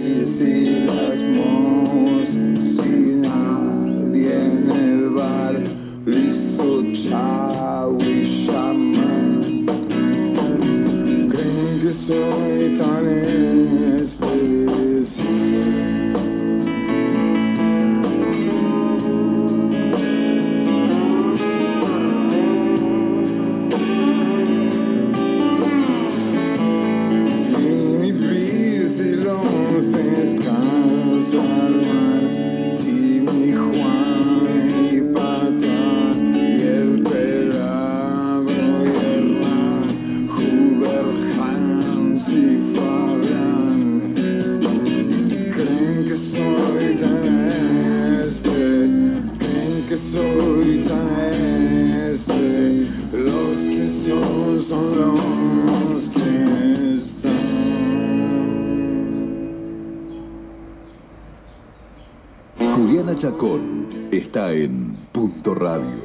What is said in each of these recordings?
Y si las mojos, sin nadie en el bar, listo, chao y llaman. Juliana Chacón está en Punto Radio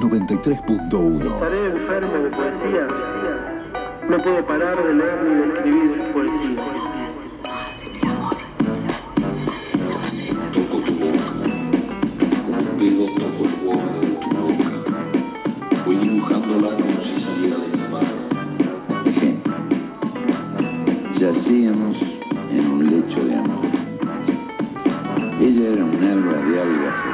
93.1. Estaré enfermo de poesía. No puedo parar de leer ni de escribir poesía. Toco tu boca, con un dedo toco el borde de tu boca. Voy dibujándola como si saliera de alba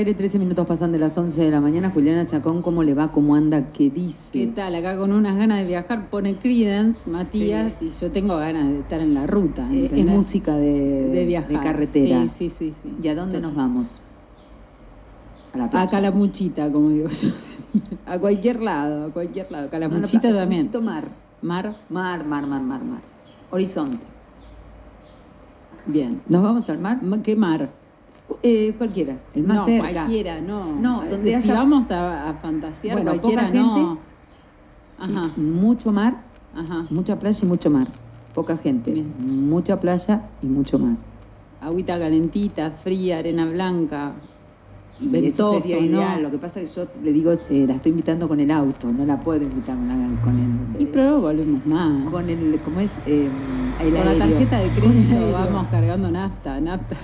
aire, 13 minutos pasan de las 11 de la mañana. Juliana Chacón, ¿cómo le va? ¿Cómo anda? ¿Qué dice? ¿Qué tal? Acá con unas ganas de viajar pone Credence, Matías, y yo tengo ganas de estar en la ruta. Eh, es música de, de viajar. de carretera. Sí, sí, sí. sí. ¿Y a dónde nos vamos? A la A playa. Calamuchita, como digo yo. a cualquier lado, a cualquier lado. No, no, Calamuchita yo también. necesito mar. Mar, Mar, mar, mar, mar, mar. Horizonte. bien. ¿Nos vamos al mar? Ma- ¿Qué mar? Eh, cualquiera, el más no, cerca. cualquiera, no. No, donde si haya- vamos a, a fantasear, Bueno, cualquiera poca no. Ajá, Mucho mar, ajá. mucha playa y mucho mar. Poca gente. Bien. Mucha playa y mucho mar. Agüita calentita, fría, arena blanca, Y ventoso, eso sería ideal. ¿no? Lo que pasa es que yo le digo, eh, la estoy invitando con el auto, no la puedo invitar con, el... Y pero volvemos más. con el, ¿cómo es? Eh, el Con la tarjeta de crédito vamos cargando nafta, nafta.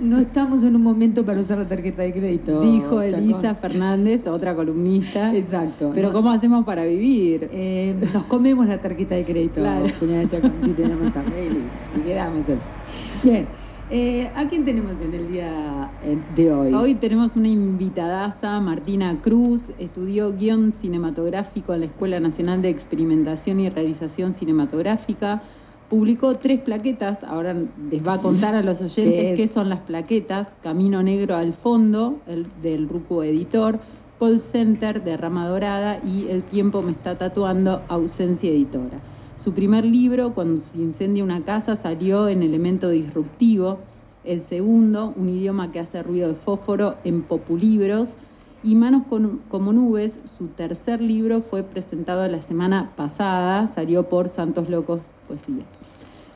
No estamos en un momento para usar la tarjeta de crédito. Dijo Chacón. Elisa Fernández, otra columnista. Exacto. Pero No, ¿cómo hacemos para vivir? eh, nos comemos la tarjeta de crédito, Claro. Juliana Chacón, si tenemos arreglo y quedamos así. Bien. Eh, ¿A quién tenemos en el día eh, de hoy? Hoy tenemos una invitadaza, Martina Cruz, estudió guion cinematográfico en la Escuela Nacional de Experimentación y Realización Cinematográfica, publicó tres plaquetas, ahora les va a contar a los ¿Qué oyentes es? qué son las plaquetas, Camino Negro al Fondo, el, del Ruco Editor, Call Center de Rama Dorada y El Tiempo me está tatuando, Ausencia Editora. Su primer libro, Cuando se incendia una casa, salió en Elemento Disruptivo. El segundo, Un idioma que hace ruido de fósforo, en Populibros. Y Manos con- como nubes, su tercer libro fue presentado la semana pasada, salió por Santos Locos Poesía.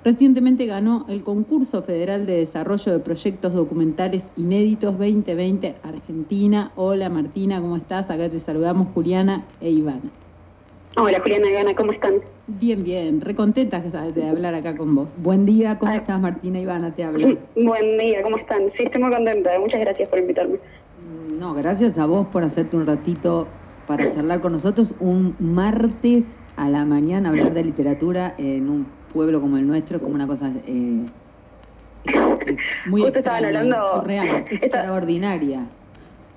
Recientemente ganó el Concurso Federal de Desarrollo de Proyectos Documentales Inéditos 2020 Argentina. Hola Martina, ¿cómo estás? Acá te saludamos Juliana e Ivana. Hola Juliana y Ana, ¿cómo están? Bien, bien, recontentas de hablar acá con vos. Buen día, ¿cómo Ay. estás Martina Ivana? Te habla. Buen día, ¿cómo están? Sí, estoy muy contenta, muchas gracias por invitarme. No, gracias a vos por hacerte un ratito para charlar con nosotros. Un martes a la mañana hablar de literatura en un pueblo como el nuestro es como una cosa eh, Muy Justo estaban extraña, hablando- surreal. extraordinaria.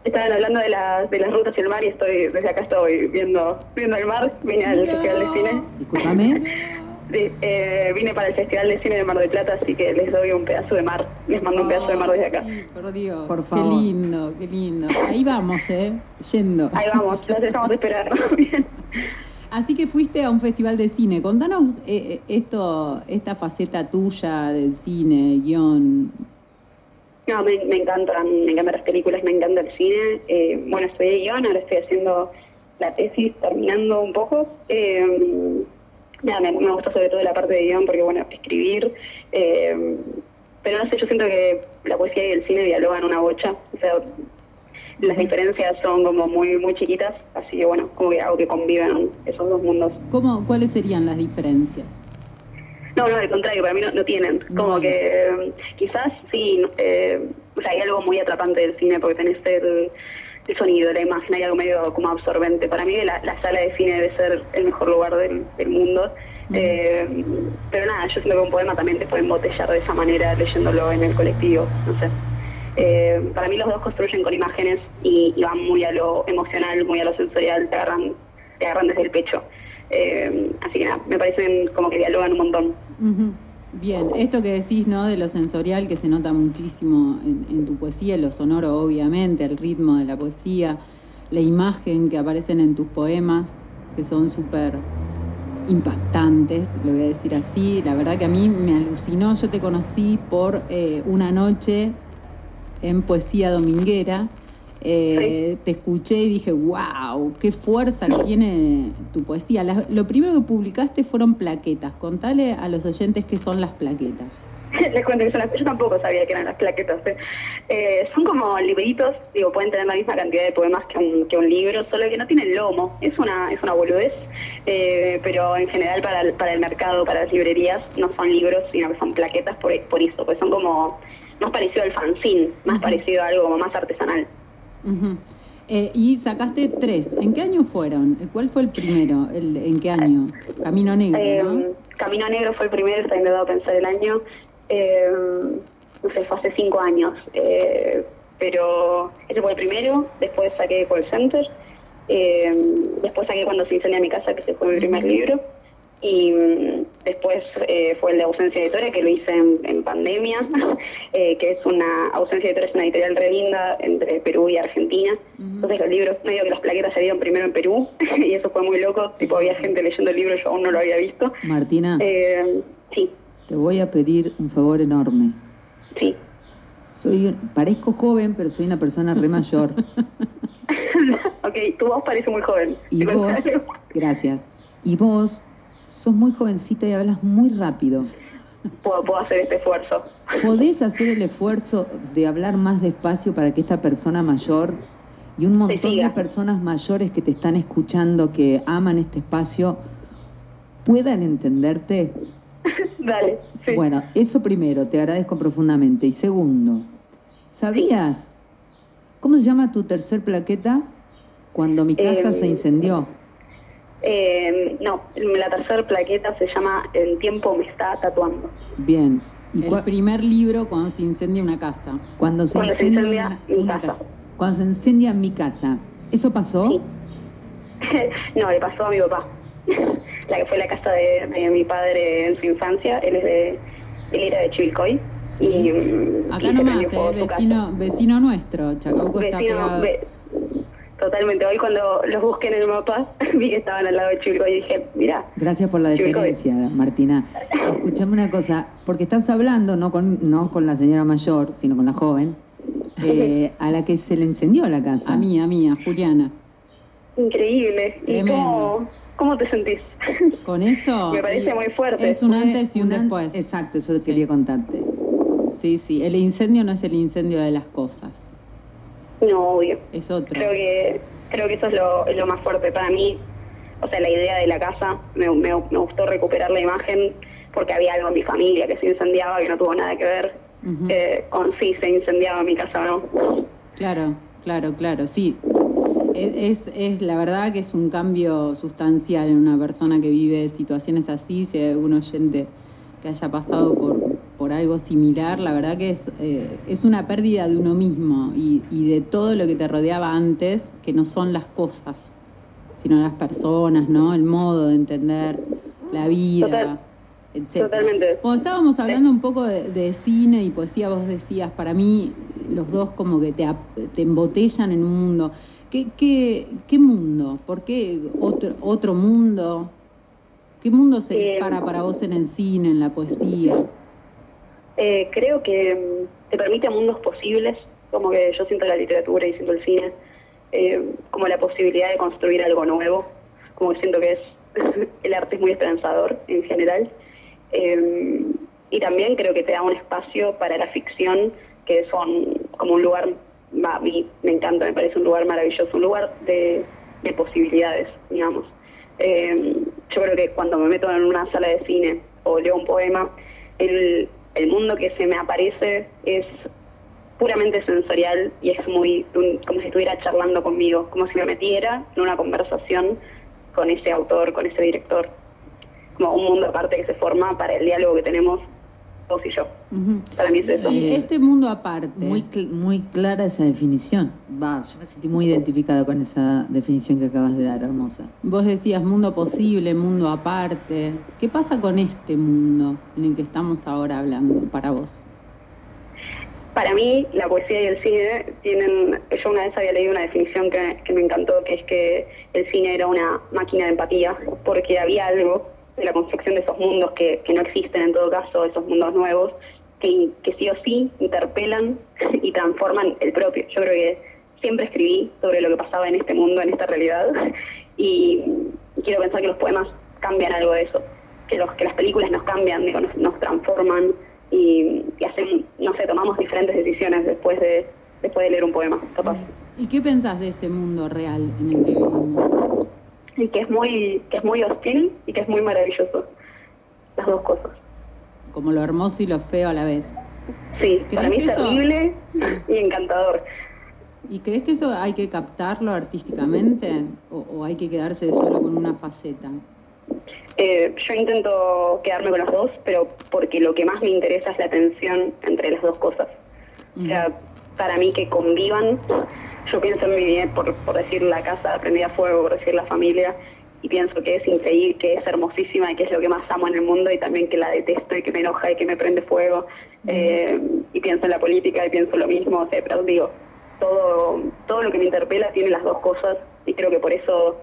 Estaban hablando de las, de las rutas y el mar y estoy, desde acá estoy viendo, viendo el mar, vine al Festival de Cine, Discúlpame. Sí, eh, vine para el Festival de Cine de Mar del Plata, así que les doy un pedazo de mar, les mando un pedazo de mar desde acá. Por Dios, Por qué favor. lindo, qué lindo. Ahí vamos, ¿eh? Yendo. Ahí vamos, los estamos esperando. Bien. Así que fuiste a un festival de cine. Contanos eh, eh, esto, esta faceta tuya del cine, guion. No, me, me encantan, me encantan las películas, me encanta el cine. Eh, bueno, estudié guion, ahora estoy haciendo la tesis terminando un poco. Eh, me, me gusta sobre todo la parte de guion porque, bueno, escribir. eh, pero no sé, yo siento que la poesía y el cine dialogan una bocha. O sea, las diferencias son como muy muy chiquitas, así que bueno, como que hago que convivan esos dos mundos. ¿Cómo, ¿Cuáles serían las diferencias? No, no, al contrario, para mí no, no tienen. No Como que eh, quizás sí, eh, o sea, hay algo muy atrapante del cine porque tenés el, el sonido, la imagen, hay algo medio como absorbente. Para mí la, la sala de cine debe ser el mejor lugar del, del mundo. Eh, pero nada, yo siento que un poema también te puede embotellar de esa manera leyéndolo en el colectivo, no sé. Eh, para mí los dos construyen con imágenes y, van muy a lo emocional, muy a lo sensorial, te agarran, te agarran desde el pecho. Eh, así que nada, me parecen como que dialogan un montón. Bien, esto que decís, ¿no? De lo sensorial que se nota muchísimo en, en tu poesía, lo sonoro obviamente, el ritmo de la poesía, la imagen que aparecen en tus poemas, que son súper impactantes, lo voy a decir así. La verdad que a mí me alucinó, yo te conocí por eh, una noche en Poesía Dominguera. Eh, Te escuché y dije, wow, qué fuerza que tiene tu poesía. Lo primero que publicaste fueron plaquetas. Contale a los oyentes qué son las plaquetas. Les cuento que son las, yo tampoco sabía que eran las plaquetas. ¿eh? Eh, son como libritos, digo, pueden tener la misma cantidad de poemas que un, que un libro, solo que no tienen lomo. Es una, es una boludez, eh, pero en general para el, para el mercado, para las librerías, no son libros, sino que son plaquetas por, por eso, pues son como más parecido al fanzine, más parecido a algo como más artesanal. Eh, y sacaste tres. ¿En qué año fueron? ¿Cuál fue el primero? El- ¿En qué año? Camino Negro, ¿no? Eh, Camino Negro fue el primero, está intentando pensar el año. Eh, no sé, fue hace cinco años. Eh, pero ese fue el primero, después saqué Call Center, eh, después saqué Cuando se incendia mi casa, que ese fue mi primer libro, y mm, después eh, fue el de Ausencia Editora, que lo hice en, en pandemia, eh, que es una, Ausencia Editora es una editorial re linda entre Perú y Argentina. Entonces los libros, medio que las plaquetas salieron primero en Perú, y eso fue muy loco, tipo había gente leyendo el libro, yo aún no lo había visto. Martina, Eh, sí, te voy a pedir un favor enorme. sí. Soy, parezco joven, pero soy una persona re mayor. ok, tu voz parece muy joven. Y vos, gracias. Y vos sos muy jovencita y hablas muy rápido. puedo, puedo hacer este esfuerzo. ¿Podés hacer el esfuerzo de hablar más despacio para que esta persona mayor y un montón de personas mayores que te están escuchando, que aman este espacio, puedan entenderte? Dale, sí. Bueno, eso primero, te agradezco profundamente. Y segundo, ¿sabías cómo se llama tu tercer plaqueta? Cuando mi casa Em, se incendió. Eh, no, la tercera plaqueta se llama El tiempo me está tatuando. Bien. ¿Y El primer libro cuando se incendia una casa. cuando se cuando se incendia, una- mi una casa. ca- Cuando se incendia mi casa. ¿Eso pasó? Sí. no, le pasó a mi papá. la que fue la casa de, de mi padre en su infancia. Él es de, él era de Chivilcoy. Y, mm, Acá y nomás, eh, vecino, vecino nuestro. Chacabuco está Vecino, pegado. ve- totalmente. Hoy cuando los busqué en el mapa, vi que estaban al lado de Chivilcoy y dije, mira, Gracias por la deferencia, Martina. Escuchame una cosa, porque estás hablando no con, no con la señora mayor, sino con la joven, eh, a la que se le encendió la casa. A mí, a mí, a Juliana. increíble. ¿Y cómo, cómo te sentís? Con eso. Me parece y- muy fuerte. Es un antes y un después. Exacto, eso quería contarte. Sí, sí. El incendio no es el incendio de las cosas. No, obvio. Es otro. Creo que creo que eso es lo, lo más fuerte para mí. O sea, la idea de la casa, me, me, me gustó recuperar la imagen porque había algo en mi familia que se incendiaba que no tuvo nada que ver eh, con si se incendiaba mi casa o no. Claro, claro, claro, sí. Es, es, es la verdad que es un cambio sustancial en una persona que vive situaciones así, si hay algún oyente que haya pasado por, por algo similar, la verdad que es, eh, es una pérdida de uno mismo y, y de todo lo que te rodeaba antes, que no son las cosas, sino las personas, ¿no? El modo de entender la vida, Total. etcétera. Totalmente. Cuando estábamos hablando un poco de, de cine y poesía, vos decías, para mí los dos como que te, te embotellan en un mundo. ¿Qué, qué, qué mundo? ¿Por qué otro, otro mundo? ¿Qué mundo se Eh, dispara para vos en el cine, en la poesía? Eh, creo que mm, te permite mundos posibles, como que yo siento la literatura y siento el cine, eh, como la posibilidad de construir algo nuevo, como que siento que es el arte es muy esperanzador en general. Eh, y también creo que te da un espacio para la ficción, que son como un lugar, a mí me encanta, me parece un lugar maravilloso, un lugar de, de posibilidades, digamos. Eh, yo creo que cuando me meto en una sala de cine o leo un poema, el, el mundo que se me aparece es puramente sensorial y es muy como si estuviera charlando conmigo, como si me metiera en una conversación con ese autor, con ese director, como un mundo aparte que se forma para el diálogo que tenemos vos y yo. Para mí es eso. Y Este mundo aparte. Muy, cl- muy clara esa definición. Va, yo me sentí muy identificada con esa definición que acabas de dar, hermosa. Vos decías mundo posible, mundo aparte. ¿Qué pasa con este mundo en el que estamos ahora hablando para vos? Para mí, la poesía y el cine tienen. Yo una vez había leído una definición que, que me encantó, que es que el cine era una máquina de empatía, porque había algo de la construcción de esos mundos que, que no existen en todo caso, esos mundos nuevos, que, que sí o sí interpelan y transforman el propio. Yo creo que siempre escribí sobre lo que pasaba en este mundo, en esta realidad, y quiero pensar que los poemas cambian algo de eso, que, los, que las películas nos cambian, nos, nos transforman y, y hacen, no sé, tomamos diferentes decisiones después de, después de leer un poema, capaz. ¿Y qué pensás de este mundo real en el que vivimos? Y que es muy, que es muy hostil y que es muy maravilloso. Las dos cosas. Como lo hermoso y lo feo a la vez. Sí, ¿Crees para mí que es terrible Sí. y encantador. ¿Y crees que eso hay que captarlo artísticamente o, o hay que quedarse solo con una faceta? Eh, yo intento quedarme con las dos, pero porque lo que más me interesa es la tensión entre las dos cosas. O sea, para mí que convivan, yo pienso en mi, por, por decir la casa prendida a fuego, por decir la familia, y pienso que es increíble, que es hermosísima y que es lo que más amo en el mundo y también que la detesto y que me enoja y que me prende fuego. Eh, y pienso en la política y pienso lo mismo, o sea, pero digo, todo, todo lo que me interpela tiene las dos cosas y creo que por eso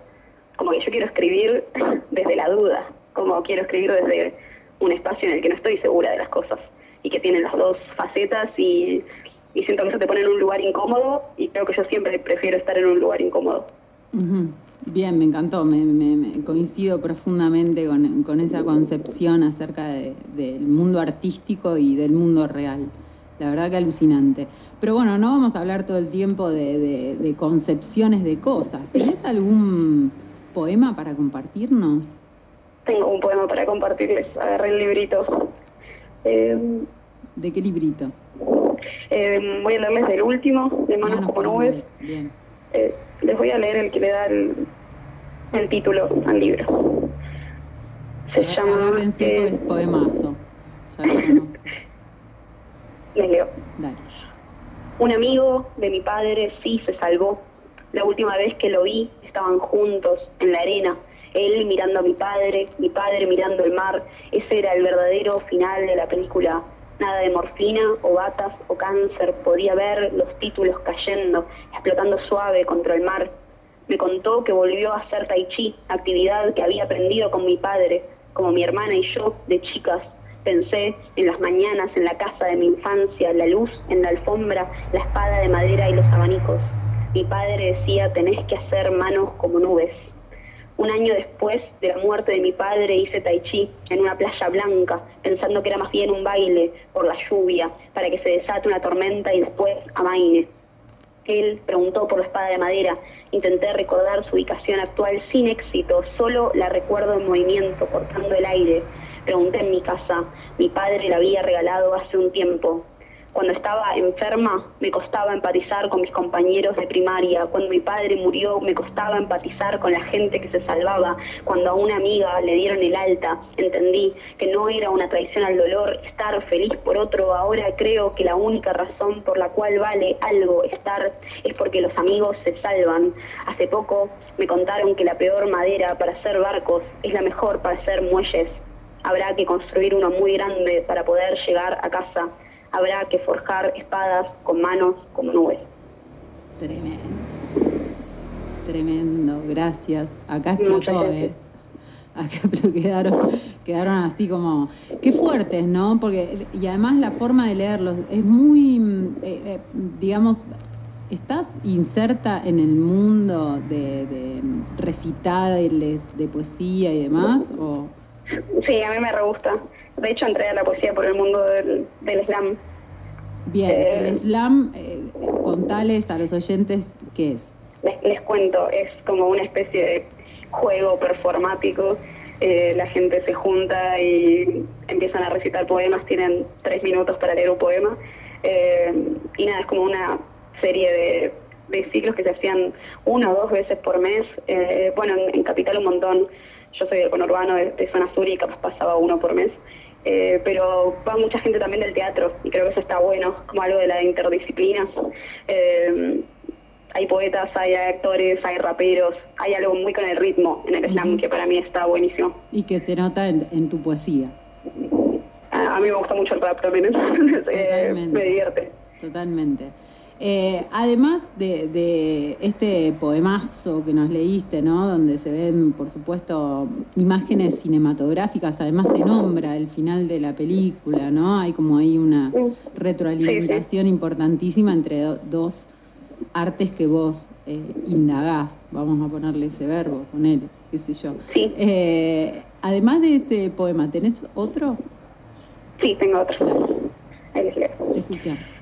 como que yo quiero escribir desde la duda, como quiero escribir desde un espacio en el que no estoy segura de las cosas y que tienen las dos facetas y, y siento que eso te pone en un lugar incómodo y creo que yo siempre prefiero estar en un lugar incómodo. Bien, me encantó, me, me- me coincido profundamente con, con esa concepción acerca de- del mundo artístico y del mundo real. La verdad que alucinante. Pero bueno, no vamos a hablar todo el tiempo de, de- de concepciones de cosas. ¿Tenés algún poema para compartirnos? Tengo un poema para compartirles, agarré el librito. Eh, ¿De qué librito? Eh, voy a leerles del último, de Manos como nubes. Bien. Eh, les voy a leer el que le da el, el título al libro. Se llama... Eh, pues es poemazo. Ya les leo. Dale. Un amigo de mi padre sí se salvó. La última vez que lo vi estaban juntos en la arena, él mirando a mi padre, mi padre mirando el mar. Ese era el verdadero final de la película. Nada de morfina o batas o cáncer. Podía ver los títulos cayendo, explotando suave contra el mar. Me contó que volvió a hacer tai chi, actividad que había aprendido con mi padre, como mi hermana y yo de chicas. Pensé en las mañanas en la casa de mi infancia, la luz en la alfombra, la espada de madera y los abanicos. Mi padre decía, tenés que hacer manos como nubes. Un año después de la muerte de mi padre hice tai chi en una playa blanca, pensando que era más bien un baile por la lluvia, para que se desate una tormenta y después amaine. Él preguntó por la espada de madera. Intenté recordar su ubicación actual sin éxito, solo la recuerdo en movimiento, cortando el aire. Pregunté en mi casa. Mi padre la había regalado hace un tiempo. Cuando estaba enferma me costaba empatizar con mis compañeros de primaria. Cuando mi padre murió me costaba empatizar con la gente que se salvaba. Cuando a una amiga le dieron el alta, entendí que no era una traición al dolor estar feliz por otro. Ahora creo que la única razón por la cual vale algo estar es porque los amigos se salvan. Hace poco me contaron que la peor madera para hacer barcos es la mejor para hacer muelles. Habrá que construir uno muy grande para poder llegar a casa. Habrá que forjar espadas con manos como nubes. Tremendo. Tremendo, gracias. Acá explotó. ¿eh? Acá quedaron, quedaron así como. Qué fuertes, ¿no? Porque, y además la forma de leerlos es muy, mm, eh, eh, digamos, ¿estás inserta en el mundo de, de recitales de poesía y demás? O... Sí, a mí me re gusta. De hecho, entré a la poesía por el mundo del, del slam. Bien, Eh, el slam, eh, contales a los oyentes qué es. Les, les cuento, es como una especie de juego performático. Eh, la gente se junta y empiezan a recitar poemas, tienen tres minutos para leer un poema. Eh, y nada, es como una serie de, de ciclos que se hacían una o dos veces por mes. Eh, bueno, en, en Capital un montón. Yo soy del conurbano de, de zona sur y capaz pasaba uno por mes. Eh, pero va mucha gente también del teatro y creo que eso está bueno, como algo de la interdisciplina. Eh, hay poetas, hay actores, hay raperos, hay algo muy con el ritmo en el slam que para mí está buenísimo. Y que se nota en, en tu poesía, A, a mí me gusta mucho el rap también, eh, me divierte. totalmente. Eh, además de, de este poemazo que nos leíste, ¿no? Donde se ven, por supuesto, imágenes cinematográficas, además se nombra el final de la película, ¿no? Hay como ahí una retroalimentación importantísima entre do- dos artes que vos eh, indagás, vamos a ponerle ese verbo, ponele, qué sé yo. Sí, Eh, además de ese poema, ¿tenés otro? sí, tengo otro. Ahí les leo. Te escuchamos.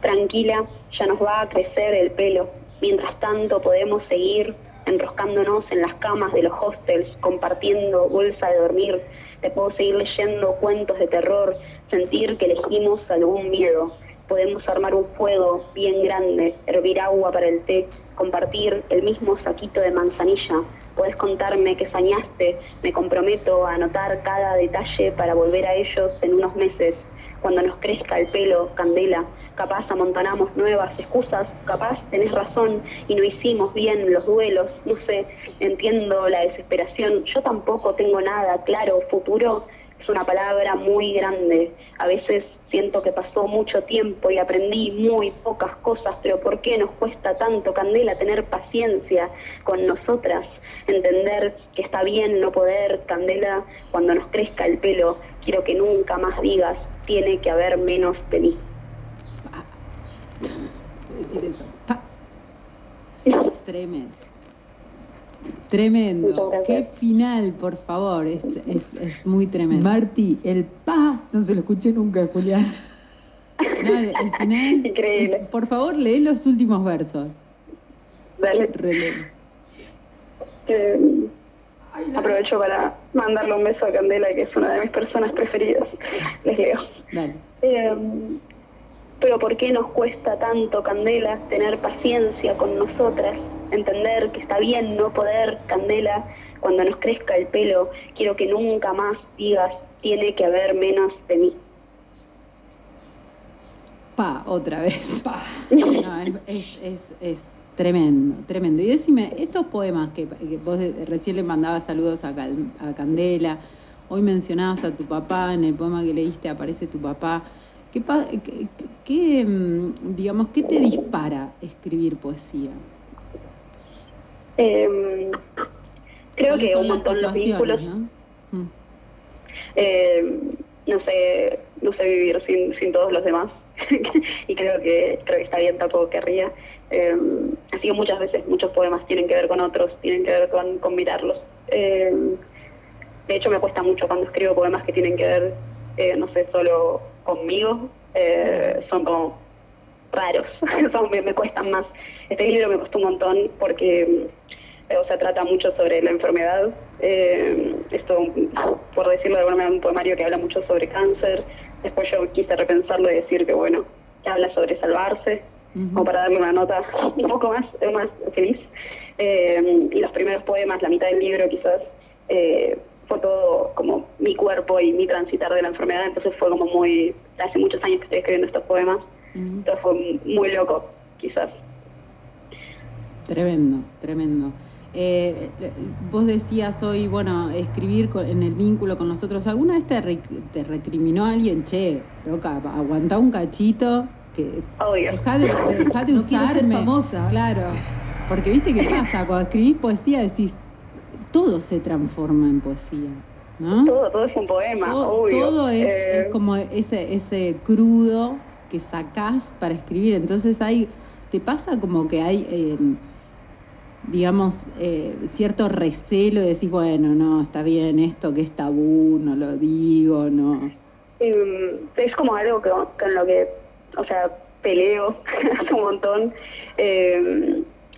Tranquila, ya nos va a crecer el pelo. Mientras tanto podemos seguir enroscándonos en las camas de los hostels, compartiendo bolsa de dormir. Te puedo seguir leyendo cuentos de terror, sentir que elegimos algún miedo. Podemos armar un fuego bien grande, hervir agua para el té, compartir el mismo saquito de manzanilla. Puedes contarme qué soñaste, me comprometo a anotar cada detalle para volver a ellos en unos meses cuando nos crezca el pelo, candela, capaz amontonamos nuevas excusas, capaz tenés razón y no hicimos bien los duelos, no sé, entiendo la desesperación, yo tampoco tengo nada claro, futuro es una palabra muy grande, a veces siento que pasó mucho tiempo y aprendí muy pocas cosas, pero ¿por qué nos cuesta tanto, Candela, tener paciencia con nosotras? Entender que está bien no poder, Candela, cuando nos crezca el pelo, quiero que nunca más digas, tiene que haber menos de mí. Decir eso. Pa. Tremendo. Tremendo. Qué final, por favor. Es, es- es muy tremendo. Marti, el pa, no se lo escuché nunca, Julián. No, el, el final. Increíble. Por favor, lee los últimos versos. Dale. Relee. Eh, aprovecho para mandarle un beso a Candela, que es una de mis personas preferidas. Les leo. Dale. Eh, pero ¿por qué nos cuesta tanto, Candela, tener paciencia con nosotras? Entender que está bien no poder, Candela, cuando nos crezca el pelo, quiero que nunca más digas, tiene que haber menos de mí. Pa, otra vez. Pa. No, es, es, es- es tremendo, tremendo. Y decime, estos poemas que, que vos recién le mandabas saludos a, Cal- a Candela, hoy mencionabas a tu papá, en el poema que leíste aparece tu papá. ¿Qué, qué- qué, mm, digamos, qué te dispara escribir poesía? Eh, creo ¿Cuáles que son un montón los vínculos. ¿no? Mm. Eh, no sé, no sé vivir sin, sin todos los demás. y creo que creo que está bien, tampoco querría. Eh, así que muchas veces muchos poemas tienen que ver con otros, tienen que ver con, con mirarlos. Eh, de hecho, me cuesta mucho cuando escribo poemas que tienen que ver, eh, no sé, solo conmigo. Eh, son como raros, son, me, me cuestan más. Este libro me costó un montón porque eh, o sea, trata mucho sobre la enfermedad. Eh, esto, por decirlo de alguna manera, un poemario que habla mucho sobre cáncer. Después yo quise repensarlo y decir que, bueno, que habla sobre salvarse, Ujú. como para darle una nota un poco más, más feliz. Y los primeros poemas, la mitad del libro quizás, eh, fue todo como mi cuerpo y mi transitar de la enfermedad, entonces fue como muy, hace muchos años que estoy escribiendo estos poemas, entonces fue muy loco, quizás. Tremendo, tremendo. Eh, vos decías hoy, bueno, escribir con- en el vínculo con nosotros. ¿Alguna vez te, re- te recriminó alguien? Che, loca, aguantá un cachito, que Obvio. dejá de, dejá de No ser usarme. famosa. Claro, porque viste qué pasa, cuando escribís poesía decís, todo se transforma en poesía. ¿no? Todo, todo es un poema, todo, obvio. todo es, Eh, es como ese, ese crudo que sacás para escribir. Entonces hay, te pasa como que hay, eh, digamos, eh, cierto recelo de decir, bueno, no, está bien, esto que es tabú, no lo digo, no. em, es como algo que- con lo que, o sea, peleo hace un montón.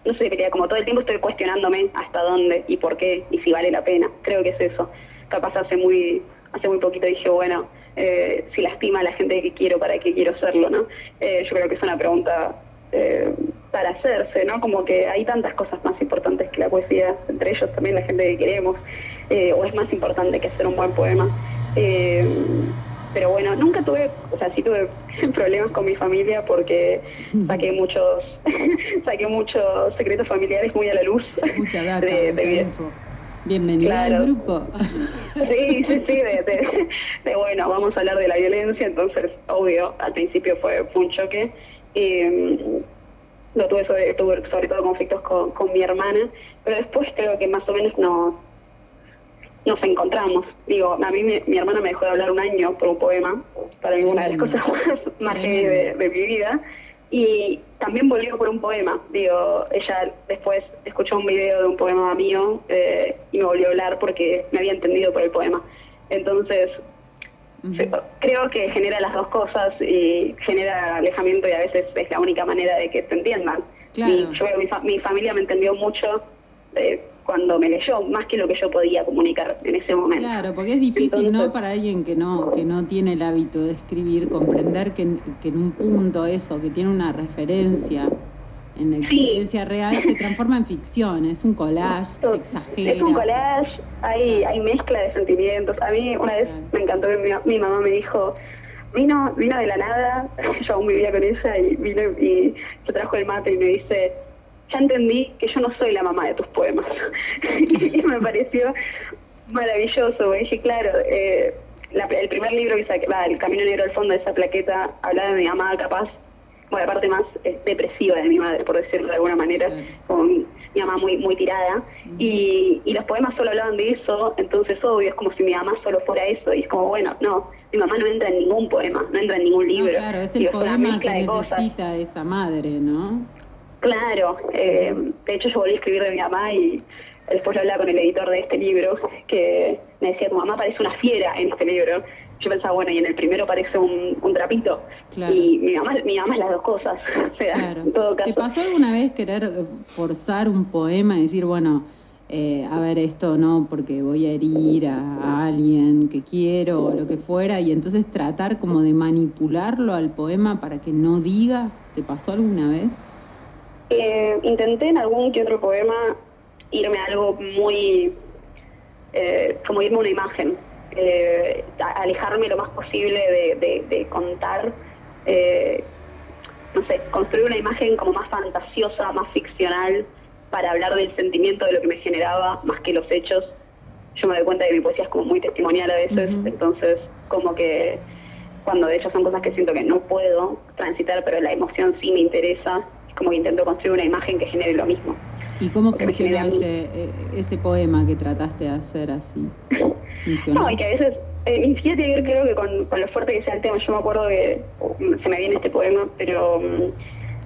No sé, quería, como todo el tiempo estoy cuestionándome hasta dónde y por qué y si vale la pena. Creo que es eso. Capaz hace muy, hace muy poquito dije, bueno, eh, si lastima a la gente que quiero, ¿para qué quiero hacerlo? ¿no? Eh, yo creo que es una pregunta eh, para hacerse, ¿no? Como que hay tantas cosas más importantes que la poesía, entre ellos también la gente que queremos, o es más importante que hacer un buen poema. Pero bueno, nunca tuve, o sea, sí tuve problemas con mi familia porque saqué muchos, saqué muchos secretos familiares muy a la luz. Mucha data, de- de- info. Bienvenida Claro. al grupo. Sí, sí, sí, de, de- de, bueno, vamos a hablar de la violencia, entonces, obvio, al principio fue, fue un choque. Eh, lo tuve sobre, tuve sobre todo conflictos con, con mi hermana, pero después creo que más o menos nos, nos encontramos. Digo, a mí mi, mi hermana me dejó de hablar un año por un poema, para mí una de las cosas más, de, de mi vida. Y también volvió por un poema. Digo, ella después escuchó un video de un poema mío eh, y me volvió a hablar porque me había entendido por el poema. Entonces, creo que genera las dos cosas y genera alejamiento y a veces es la única manera de que te entiendan. Claro. Y yo mi, fa- mi familia me entendió mucho eh, cuando me leyó, más que lo que yo podía comunicar en ese momento. Claro, porque es difícil, ¿no? Para alguien que no, que no tiene el hábito de escribir, comprender que, en- que en un punto eso, que tiene una referencia en la experiencia real, se transforma en ficción, es un collage, se exagera. Es un collage, hay, hay mezcla de sentimientos. A mí una vez me encantó que mi, mi mamá me dijo, vino, vino de la nada, yo aún vivía con ella y vino y se trajo el mate y me dice, ya entendí que yo no soy la mamá de tus poemas. y me pareció maravilloso, dije, claro, eh, la- el primer libro que saqué, va, El Camino Negro al fondo de esa plaqueta, hablaba de mi mamá capaz, bueno, la parte más eh, depresiva de mi madre, por decirlo de alguna manera, Claro. con mi mamá muy muy tirada, y, y los poemas solo hablaban de eso, entonces obvio, es como si mi mamá solo fuera eso, y es como, bueno, no, mi mamá no entra en ningún poema, no entra en ningún No, libro. claro, es el Digo, poema que cosas. necesita esa madre, ¿no? Claro, eh, de hecho yo volví a escribir de mi mamá y después lo hablaba con el editor de este libro, que me decía, tu mamá parece una fiera en este libro. Yo pensaba, bueno, y en el primero parece un, un trapito. Claro. Y mi mamá, mi mamá es las dos cosas. O sea, Claro. en todo ¿Te caso. pasó alguna vez querer forzar un poema y decir, bueno, eh, a ver, esto no, porque voy a herir a, a alguien que quiero o lo que fuera, y entonces tratar como de manipularlo al poema para que no diga? ¿Te pasó alguna vez? Eh, intenté en algún que otro poema irme a algo muy, eh, como irme a una imagen, eh, alejarme lo más posible de, de- de contar, no sé, construir una imagen como más fantasiosa, más ficcional, para hablar del sentimiento de lo que me generaba, más que los hechos. Yo me doy cuenta de que mi poesía es como muy testimonial a veces, entonces como que cuando de hecho son cosas que siento que no puedo transitar, pero la emoción sí me interesa, es como que intento construir una imagen que genere lo mismo. ¿Y cómo ese, eh, ese poema que trataste de hacer así? ¿Funcionó? No, y que a veces, eh, tiene que ver creo que con, con lo fuerte que sea el tema. Yo me acuerdo que mm, se me viene este poema, pero mm,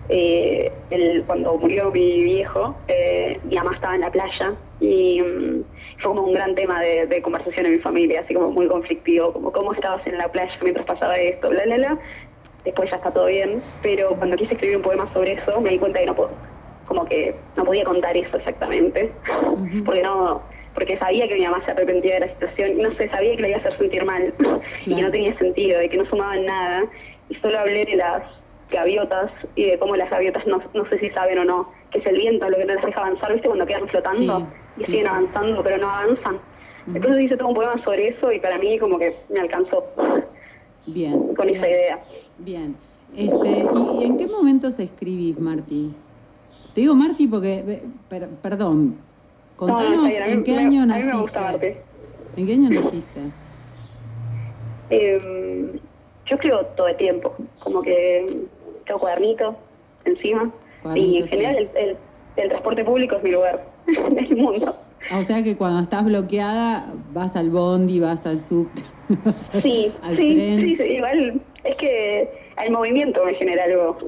eh, el- cuando murió mi viejo, eh, mi mamá estaba en la playa y mm, fue como un gran tema de, de conversación en mi familia, así como muy conflictivo, como cómo estabas en la playa mientras pasaba esto, bla, bla, bla. Después ya está todo bien, pero cuando quise escribir un poema sobre eso, me di cuenta que no puedo, como que no podía contar eso exactamente, porque no, porque sabía que mi mamá se arrepentía de la situación, y no sé, sabía que la iba a hacer sentir mal, y que no tenía sentido, de que no sumaban nada, y solo hablé de las gaviotas y de cómo las gaviotas no, no sé si saben o no, que es el viento lo que no las deja avanzar, ¿viste? Cuando quedan flotando Sí, y sí, siguen avanzando, pero no avanzan. Entonces hice todo un poema sobre eso y para mí como que me alcanzó Bien. con bien. esa idea. Bien. Este, ¿y, en qué momentos escribís, Marti? Te digo Marti porque, per- perdón, No, no, contanos mí en qué me- año a mí naciste. me gusta Marte. ¿En qué año naciste? Eh, yo escribo todo el tiempo, como que tengo cuadernito encima y en general sí. el, el- el transporte público es mi lugar en el mundo. O sea que cuando estás bloqueada, vas al bondi, vas al subte, Sí, sí, sí, sí, igual es que el movimiento me genera algo,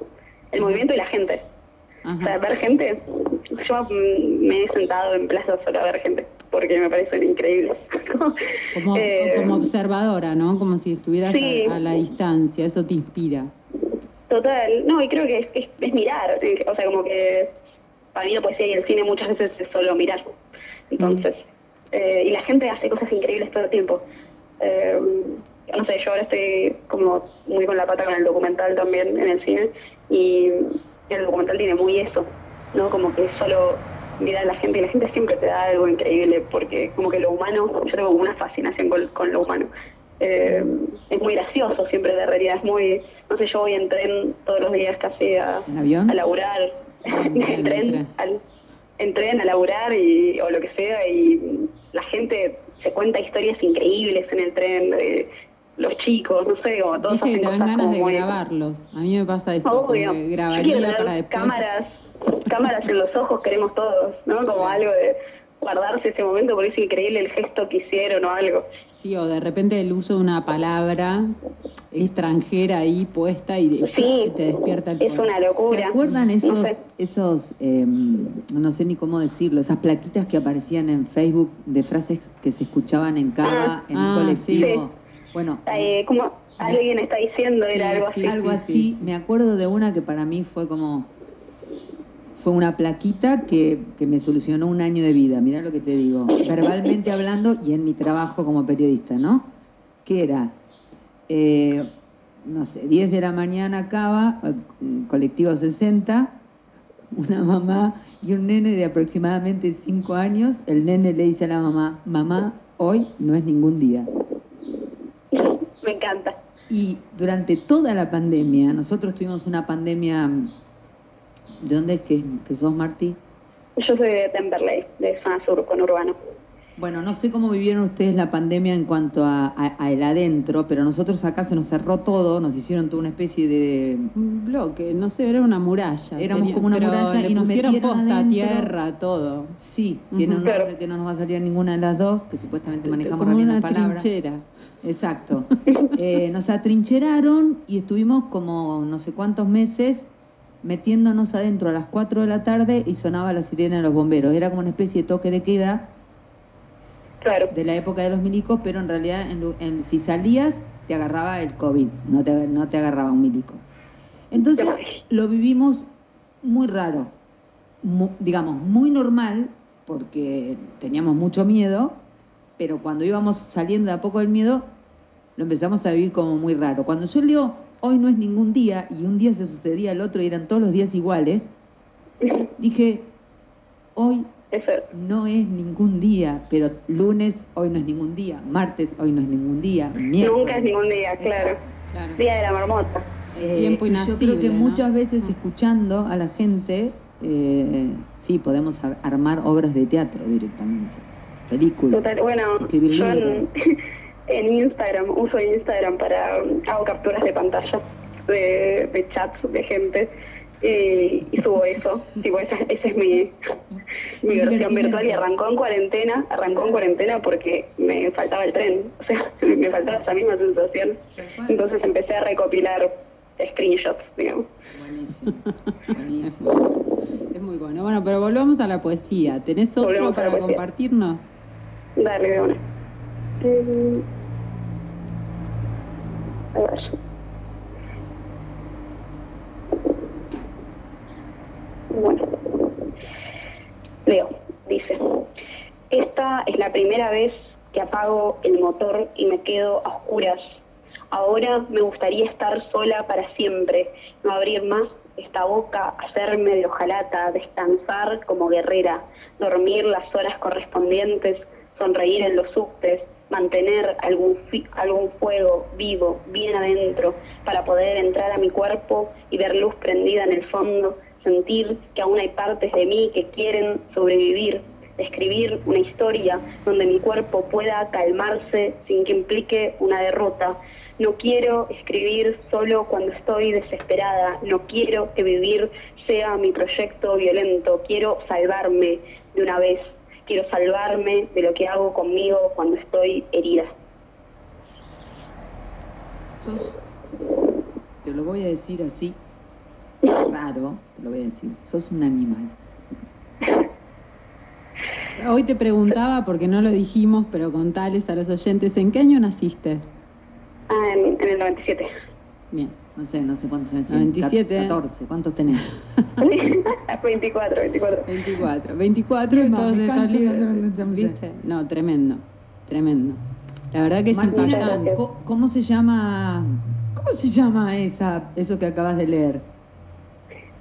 el movimiento y la gente. O sea, ver gente, yo mm, me he sentado en plaza solo a ver gente, porque me parecen increíbles. Como, Eh, como observadora, ¿no? Como si estuvieras sí. a, a la distancia, eso te inspira. Total, no, y creo que es, es, es mirar, o sea, como que para mí la poesía y el cine muchas veces es solo mirar. Entonces, eh, y la gente hace cosas increíbles todo el tiempo. Eh, no sé, yo ahora estoy como muy con la pata con el documental también en el cine, y el documental tiene muy eso, ¿no? Como que solo mirar a la gente, y la gente siempre te da algo increíble, porque como que lo humano, yo tengo una fascinación con, con lo humano. Eh, es muy gracioso siempre de realidad, es muy, no sé, yo voy en tren todos los días casi a, ¿En avión? a laburar, en en tren. tren, al, en tren a laburar y, o lo que sea, y la gente se cuenta historias increíbles en el tren, de los chicos, no sé, como todos Viste que hacen te dan cosas ganas como de muy- grabarlos. A mí me pasa eso. como Obvio. que Yo grabaría para después. cámaras, cámaras en los ojos queremos todos, ¿no? Como algo de guardarse ese momento porque es increíble el gesto que hicieron o algo. Sí, o de repente el uso de una palabra extranjera ahí puesta y Sí, te despierta el es una locura. ¿Se acuerdan esos, No sé. esos eh, no sé ni cómo decirlo, esas plaquitas que aparecían en Facebook de frases que se escuchaban en Cava, Ah, en ah, un colectivo? sí. Bueno, Eh, como alguien está diciendo, era Sí, algo sí, así. algo sí, así. sí. Me acuerdo de una que para mí fue como. Fue una plaquita que, que me solucionó un año de vida, mirá lo que te digo, verbalmente hablando y en mi trabajo como periodista, ¿no? Que era, eh, no sé, 10 de la mañana acaba, colectivo 60, una mamá y un nene de aproximadamente 5 años, el nene le dice a la mamá, mamá, hoy no es ningún día. Me encanta. Y durante toda la pandemia, nosotros tuvimos una pandemia. ¿De dónde es que, que sos, Martí? Yo soy de Temperley, de zona sur, con Urbano. Bueno, no sé cómo vivieron ustedes la pandemia en cuanto a, a- a el adentro, pero nosotros acá se nos cerró todo, nos hicieron toda una especie de. Un bloque, no sé, era una muralla. Éramos como una pero muralla le y nos pusieron metieron posta, adentro. tierra, todo. Sí, tiene un nombre que no nos va a salir ninguna de las dos, que supuestamente manejamos como la una misma palabra. trinchera. Exacto. Eh, nos atrincheraron y estuvimos como no sé cuántos meses metiéndonos adentro a las 4 de la tarde y sonaba la sirena de los bomberos. Era como una especie de toque de queda Claro. de la época de los milicos, pero en realidad en si salías te agarraba el COVID, no te, no te agarraba un milico. Entonces lo vivimos muy raro, digamos, muy normal, porque teníamos mucho miedo, pero cuando íbamos saliendo de a poco del miedo, lo empezamos a vivir como muy raro. Cuando yo leo, hoy no es ningún día, y un día se sucedía el otro y eran todos los días iguales, dije, hoy no es ningún día, pero lunes hoy no es ningún día, martes hoy no es ningún día, miércoles. Nunca es ningún día, claro. Claro. Día de la marmota. El tiempo Eh, Yo creo que ¿no? muchas veces escuchando a la gente, eh, sí, podemos armar obras de teatro directamente, películas. Total, bueno, escribir libros. en Instagram, uso Instagram para, hago capturas de pantalla de, de chats de gente y, y subo eso. tipo, esa, esa es mi, mi versión virtual y arrancó en cuarentena, arrancó en cuarentena porque me faltaba el tren, o sea, me faltaba esa misma sensación. Entonces empecé a recopilar screenshots, digamos. Buenísimo, buenísimo. Es muy bueno. Bueno, pero volvamos a la poesía. ¿Tenés otro para compartirnos? Dale, de una. Eh, Bueno. Leo, dice. Esta es la primera vez que apago el motor y me quedo a oscuras. Ahora me gustaría estar sola para siempre, no abrir más esta boca, hacerme de hojalata, descansar como guerrera, dormir las horas correspondientes, sonreír en los subtes, mantener algún, algún fuego vivo, bien adentro, para poder entrar a mi cuerpo y ver luz prendida en el fondo, sentir que aún hay partes de mí que quieren sobrevivir, escribir una historia donde mi cuerpo pueda calmarse sin que implique una derrota. No quiero escribir solo cuando estoy desesperada, no quiero que vivir sea mi proyecto violento, quiero salvarme de una vez, quiero salvarme de lo que hago conmigo cuando estoy herida. Sos, te lo voy a decir así, raro, te lo voy a decir, sos un animal. Hoy te preguntaba, porque no lo dijimos, pero contales a los oyentes, ¿en qué año naciste? Ah, en, en el 97. Bien. No sé, no sé cuántos años tienes. 97. 14, ¿cuántos tenés? 24, 24. 24. 24 ¿Qué más? todos no sé. ¿Viste? No, tremendo. Tremendo. La verdad que es impactante. ¿cómo, cómo se llama? ¿Cómo se llama esa, eso que acabas de leer?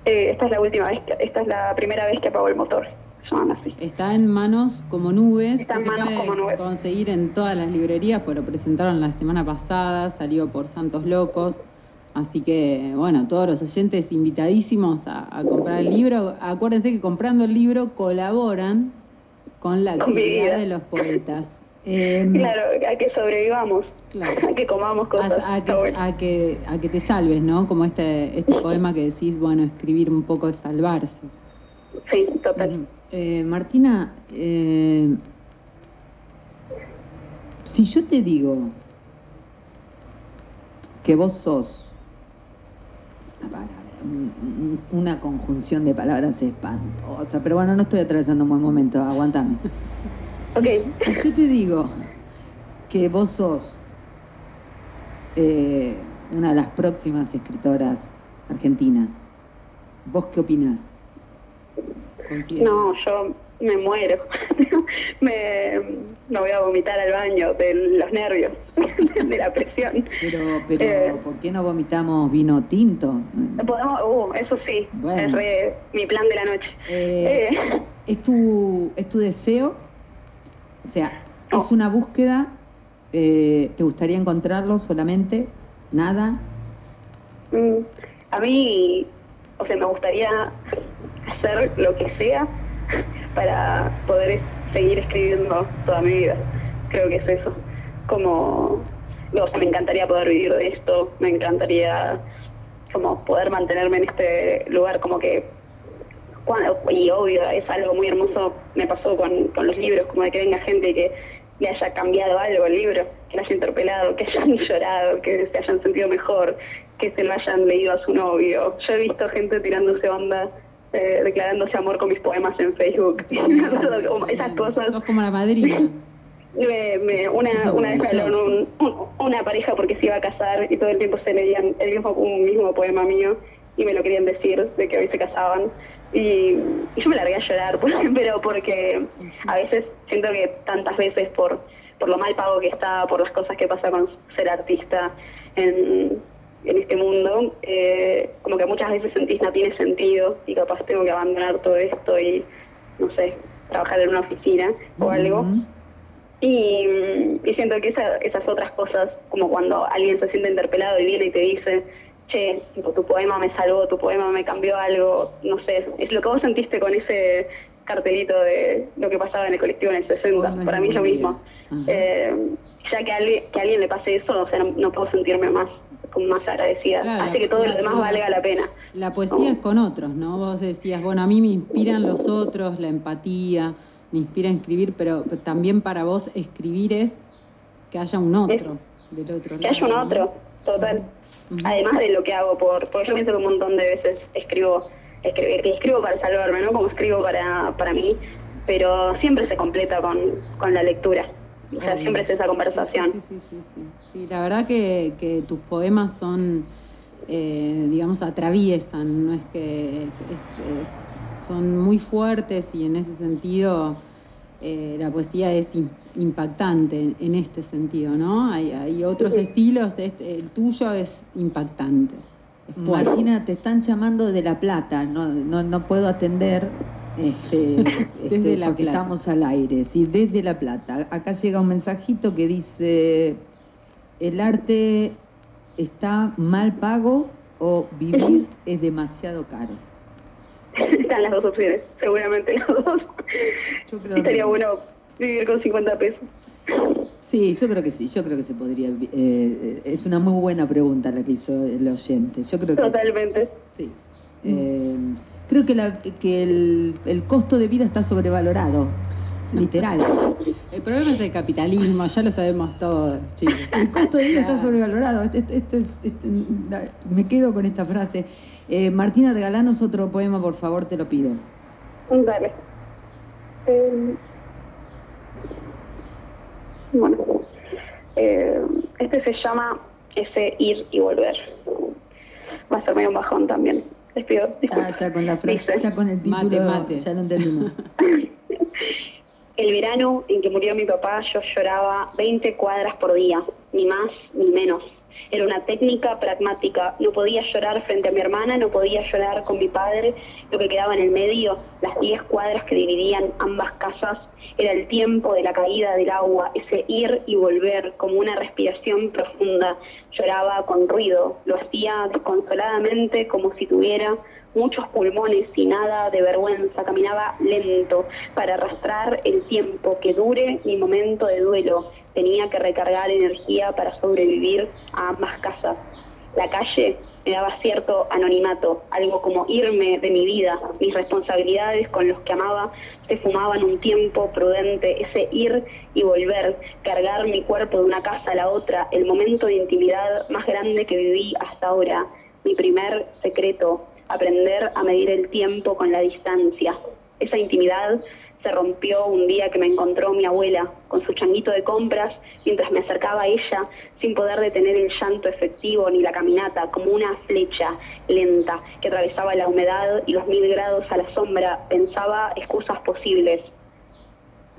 Eh, esta es la última vez, que- esta es la primera vez que apago el motor. Se llaman así. Está en manos como nubes. Está que en se manos puede como nubes. conseguir en todas las librerías, pues lo presentaron la semana pasada, salió por Santos Locos. Así que, bueno, todos los oyentes invitadísimos a, a comprar el libro. Acuérdense que comprando el libro colaboran con la actividad vida. de los poetas. Em, Claro, a que sobrevivamos, Claro. a que comamos cosas. A, a que, a, que, a que te salves, ¿no? Como este, este poema que decís, bueno, escribir un poco es salvarse. Sí, total. Eh, Martina, eh, si yo te digo que vos sos una un- un- una conjunción de palabras espantosa, pero bueno, no estoy atravesando un buen momento, aguantame. Ok, Si yo te digo que vos sos eh, una de las próximas escritoras argentinas, ¿vos qué opinás? Considero. no, yo me muero. me, me voy a vomitar al baño de los nervios, de la presión. Pero, pero Eh. ¿por qué no vomitamos vino tinto? Podemos, uh, eso sí, Bueno. es re mi plan de la noche. Eh, Eh, ¿es, tu, ¿Es tu deseo? O sea. ¿es una búsqueda? Eh, ¿Te gustaría encontrarlo solamente? ¿Nada? Mm, A mí, o sea, me gustaría hacer lo que sea para poder seguir escribiendo toda mi vida. Creo que es eso. Como, me encantaría poder vivir de esto, me encantaría como poder mantenerme en este lugar, como que, y obvio, es algo muy hermoso, me pasó con, con los libros, como de que venga gente que le haya cambiado algo el libro, que le haya interpelado, que hayan llorado, que se hayan sentido mejor, que se lo hayan leído a su novio. Yo he visto gente tirándose onda, eh, declarándose amor con mis poemas en Facebook. Esas cosas. Sos como la madrina. Me- me- una, una vez hablaron un- un- una pareja porque se iba a casar y todo el tiempo se leían el mismo, un mismo poema mío y me lo querían decir de que hoy se casaban. Y, y yo me largué a llorar, pero porque a veces siento que tantas veces por, por lo mal pago que está, por las cosas que pasa con ser artista en, en este mundo, eh, como que muchas veces sentís no tiene sentido y capaz tengo que abandonar todo esto y, no sé, trabajar en una oficina o algo. Y, y siento que esa- esas otras cosas, como cuando alguien se siente interpelado y viene y te dice, che, tipo, tu poema me salvó, tu poema me cambió algo, no sé, es lo que vos sentiste con ese cartelito de lo que pasaba en el colectivo en el 60, Hoy no es para mí es lo mismo. Eh, ya que a, alguien, que a alguien le pase eso, o sea, no, no puedo sentirme más, como más agradecida. Claro, Hace que todo la- lo demás valga la pena. La poesía es con otros, ¿no? Vos decías, bueno, a mí me inspiran los otros, la empatía, me inspira a escribir, pero también para vos escribir es que haya un otro del otro Que lado. haya un ¿no? otro, total. Además de lo que hago por, porque yo pienso que un montón de veces escribo, escribo, que escribo para salvarme, ¿no? Como escribo para, para mí, pero siempre se completa con, con la lectura. O sea, Obvio. siempre es esa conversación. Sí, sí, sí, sí, sí. Sí, la verdad que, que tus poemas son, eh, digamos, atraviesan, no es que es- es- es- son muy fuertes y en ese sentido eh, la poesía es im- impactante en, este sentido, ¿no? Hay, hay otros Sí. estilos, este, el tuyo es impactante. Es. Martina, te están llamando de La Plata, no, no, no puedo atender este, este, Desde La porque Plata. estamos al aire, sí, desde La Plata. Acá llega un mensajito que dice, el arte está mal pago o vivir es demasiado caro. Están las dos opciones, seguramente las dos. Yo creo Estaría que- bueno vivir con 50 pesos. Sí, yo creo que sí, yo creo que se podría. eh, es una muy buena pregunta la que hizo el oyente. Yo creo que Totalmente. sí. Eh, creo que, la- que el, el costo de vida está sobrevalorado. literal. El problema es el capitalismo, ya lo sabemos todos, chicos. El costo de vida está sobrevalorado. Esto, esto es, esto- la- me quedo con esta frase. Eh, Martina, regalanos otro poema, por favor, te lo pido. Dale. Eh, bueno, eh, este se llama Ese ir y volver. Va a ser medio un bajón también. Les pido Ya, con la frase, Dice, ya con el título, Mate, mate. ya lo entendimos. El verano en que murió mi papá yo lloraba 20 cuadras por día, ni más ni menos. Era una técnica pragmática. No podía llorar frente a mi hermana, no podía llorar con mi padre. Lo que quedaba en el medio, las 10 cuadras que dividían ambas casas, era el tiempo de la caída del agua, ese ir y volver como una respiración profunda. Lloraba con ruido, lo hacía desconsoladamente como si tuviera muchos pulmones y nada de vergüenza, caminaba lento para arrastrar el tiempo que dure mi momento de duelo. Tenía que recargar energía para sobrevivir a ambas casas. La calle me daba cierto anonimato, algo como irme de mi vida. Mis responsabilidades con los que amaba se fumaban un tiempo prudente, ese ir y volver, cargar mi cuerpo de una casa a la otra, el momento de intimidad más grande que viví hasta ahora, mi primer secreto, aprender a medir el tiempo con la distancia. Esa intimidad se rompió un día que me encontró mi abuela con su changuito de compras mientras me acercaba a ella sin poder detener el llanto efectivo ni la caminata, como una flecha lenta que atravesaba la humedad y los mil grados a la sombra. Pensaba excusas posibles,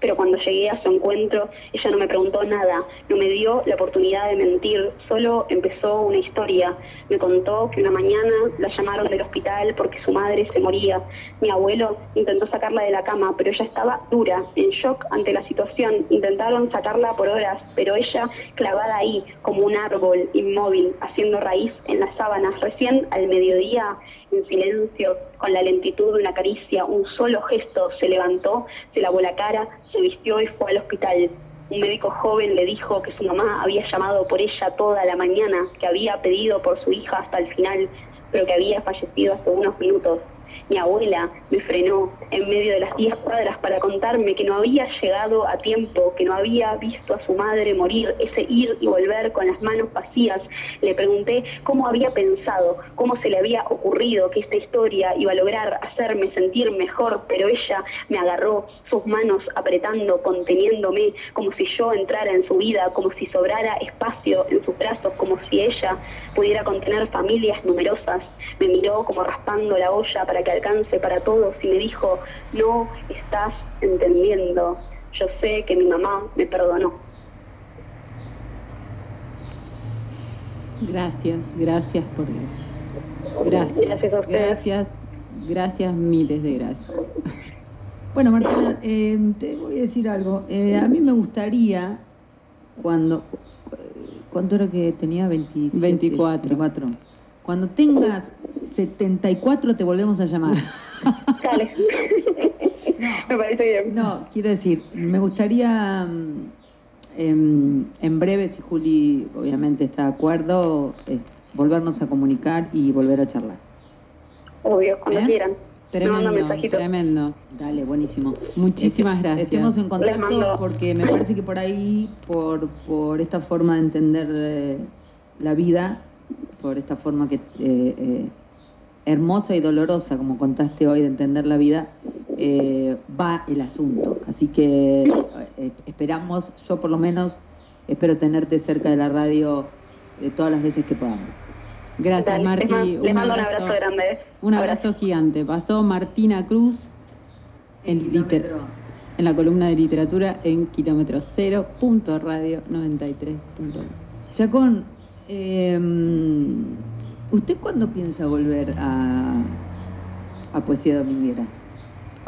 pero cuando llegué a su encuentro, ella no me preguntó nada, no me dio la oportunidad de mentir, solo empezó una historia. Me contó que una mañana la llamaron del hospital porque su madre se moría. Mi abuelo intentó sacarla de la cama, pero ella estaba dura, en shock ante la situación. Intentaron sacarla por horas, pero ella clavada ahí, como un árbol, inmóvil, haciendo raíz en las sábanas. Recién al mediodía en silencio, con la lentitud de una caricia, un solo gesto, se levantó, se lavó la cara, se vistió y fue al hospital. Un médico joven le dijo que su mamá había llamado por ella toda la mañana, que había pedido por su hija hasta el final, pero que había fallecido hace unos minutos. Mi abuela me frenó en medio de las 10 cuadras para contarme que no había llegado a tiempo, que no había visto a su madre morir, ese ir y volver con las manos vacías. Le pregunté cómo había pensado, cómo se le había ocurrido que esta historia iba a lograr hacerme sentir mejor, pero ella me agarró sus manos apretando, conteniéndome, como si yo entrara en su vida, como si sobrara espacio en sus brazos, como si ella pudiera contener familias numerosas. Me miró como raspando la olla para que alcance para todos y me dijo, no estás entendiendo. Yo sé que mi mamá me perdonó. Gracias, gracias por eso. Gracias, Gracias a gracias, gracias, miles de gracias. Bueno, Martina, eh, te voy a decir algo. Eh, a mí me gustaría, cuando. ¿Cuánto era que tenía? 27, 24. 24. Cuando tengas 74 te volvemos a llamar. Dale. me parece bien. No, quiero decir, me gustaría mm, em, en breve, si Juli obviamente está de acuerdo, eh, volvernos a comunicar y volver a charlar. Obvio, cuando ¿Eh? quieran. Tremendo, tremendo. Dale, buenísimo. Muchísimas Este- gracias. Estemos en contacto porque me parece que por ahí, por, por esta forma de entender eh, la vida, por esta forma que eh, eh, hermosa y dolorosa, como contaste hoy, de entender la vida, eh, va el asunto. Así que eh, esperamos, yo por lo menos, espero tenerte cerca de la radio eh, todas las veces que podamos. Gracias, Dale, Marti. les, man- les mando un abrazo grande. Un abrazo gigante. Pasó Martina Cruz en, liter- en la columna de literatura en kilómetro cero, punto radio 93. punto uno. Eh, ¿usted cuándo piensa volver a, a Poesía Dominguera?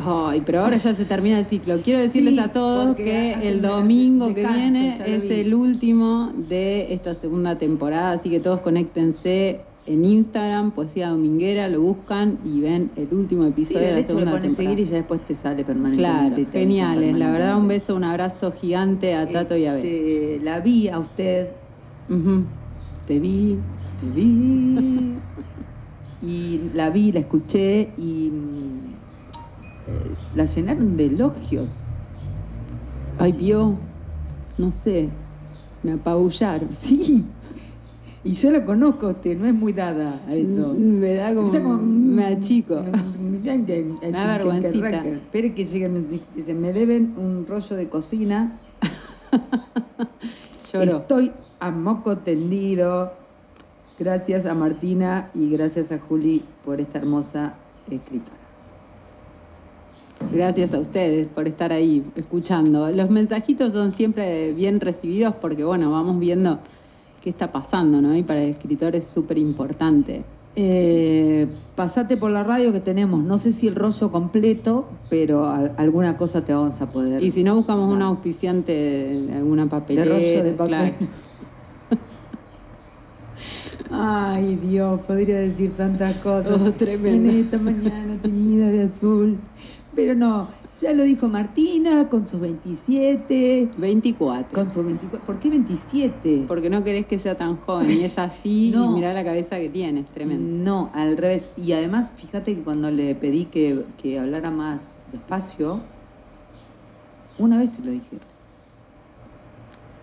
Ay, pero ahora ya se termina el ciclo. Quiero decirles Sí, a todos que el domingo que descanso, viene es vi. el último de esta segunda temporada, así que todos conéctense en Instagram, Poesía Dominguera, lo buscan y ven el último Sí, episodio de de la hecho le segunda pones temporada. seguir y ya después te sale permanentemente. Claro, geniales. La verdad, un beso, un abrazo gigante a Tato y a Bel. Este, la vi a usted, Ujú. Te vi. te vi, y la vi, la escuché y mm, eh, la llenaron de elogios. Ay, vio, no sé, me apabullaron. Sí. Y yo lo conozco usted, no es muy dada a eso. Me da como, Está como- me achico. Me da vergüencita. Espere que lleguen, dice, me deben un rollo de cocina. Lloro. Estoy a moco tendido. Gracias a Martina y gracias a Juli por esta hermosa escritora. Gracias a ustedes por estar ahí escuchando. Los mensajitos son siempre bien recibidos porque, bueno, vamos viendo qué está pasando, ¿no? Y para el escritor es súper importante. Eh, pasate por la radio que tenemos, no sé si el rollo completo, pero al- alguna cosa te vamos a poder. Y si no, buscamos un auspiciante de alguna de papelera. rollo de papel. claro. Ay, Dios, podría decir tantas cosas. Oh, tremendo. En esta mañana teñida de azul. Pero no, ya lo dijo Martina con sus 27, 24. con sus 24. ¿Por qué 27? Porque no querés que sea tan joven y es así No. y mirá la cabeza que tiene, es tremendo. No, al revés. Y además, fíjate que cuando le pedí que, que hablara más despacio, una vez se lo dije.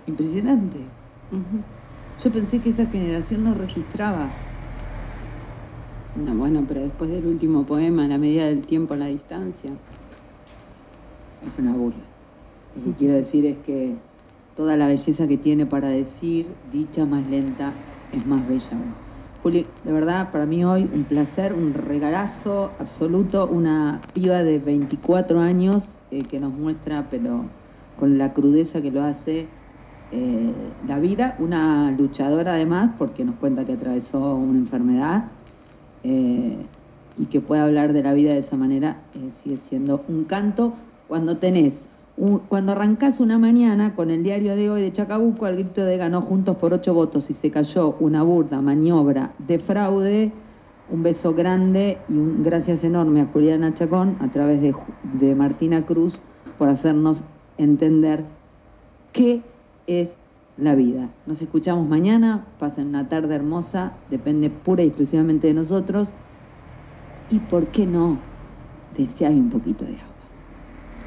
Impresionante. Ujú. Yo pensé que esa generación no registraba. No, bueno, pero después del último poema, La medida del tiempo a la distancia. Es una burla. Lo que quiero decir es que toda la belleza que tiene para decir, dicha más lenta, es más bella. Juli, de verdad, para mí hoy un placer, un regalazo absoluto, una piba de 24 años eh, que nos muestra, pero con la crudeza que lo hace, eh, la vida, una luchadora además, porque nos cuenta que atravesó una enfermedad eh, y que pueda hablar de la vida de esa manera eh, sigue siendo un canto. Cuando tenés, cuando arrancás una mañana con el diario de hoy de Chacabuco al grito de ganó juntos por ocho votos y se cayó una burda maniobra de fraude, un beso grande y un gracias enorme a Juliana Chacón a través de, de Martina Cruz por hacernos entender qué es la vida. Nos escuchamos mañana, pasen una tarde hermosa, depende pura y exclusivamente de nosotros. Y por qué no, desear un poquito de agua.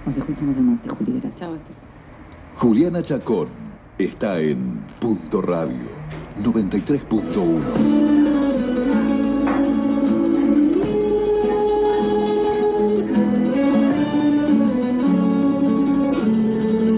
Nos escuchamos el martes, Juli, gracias. Chao, Esther. Juliana Chacón está en Punto Radio 93.1.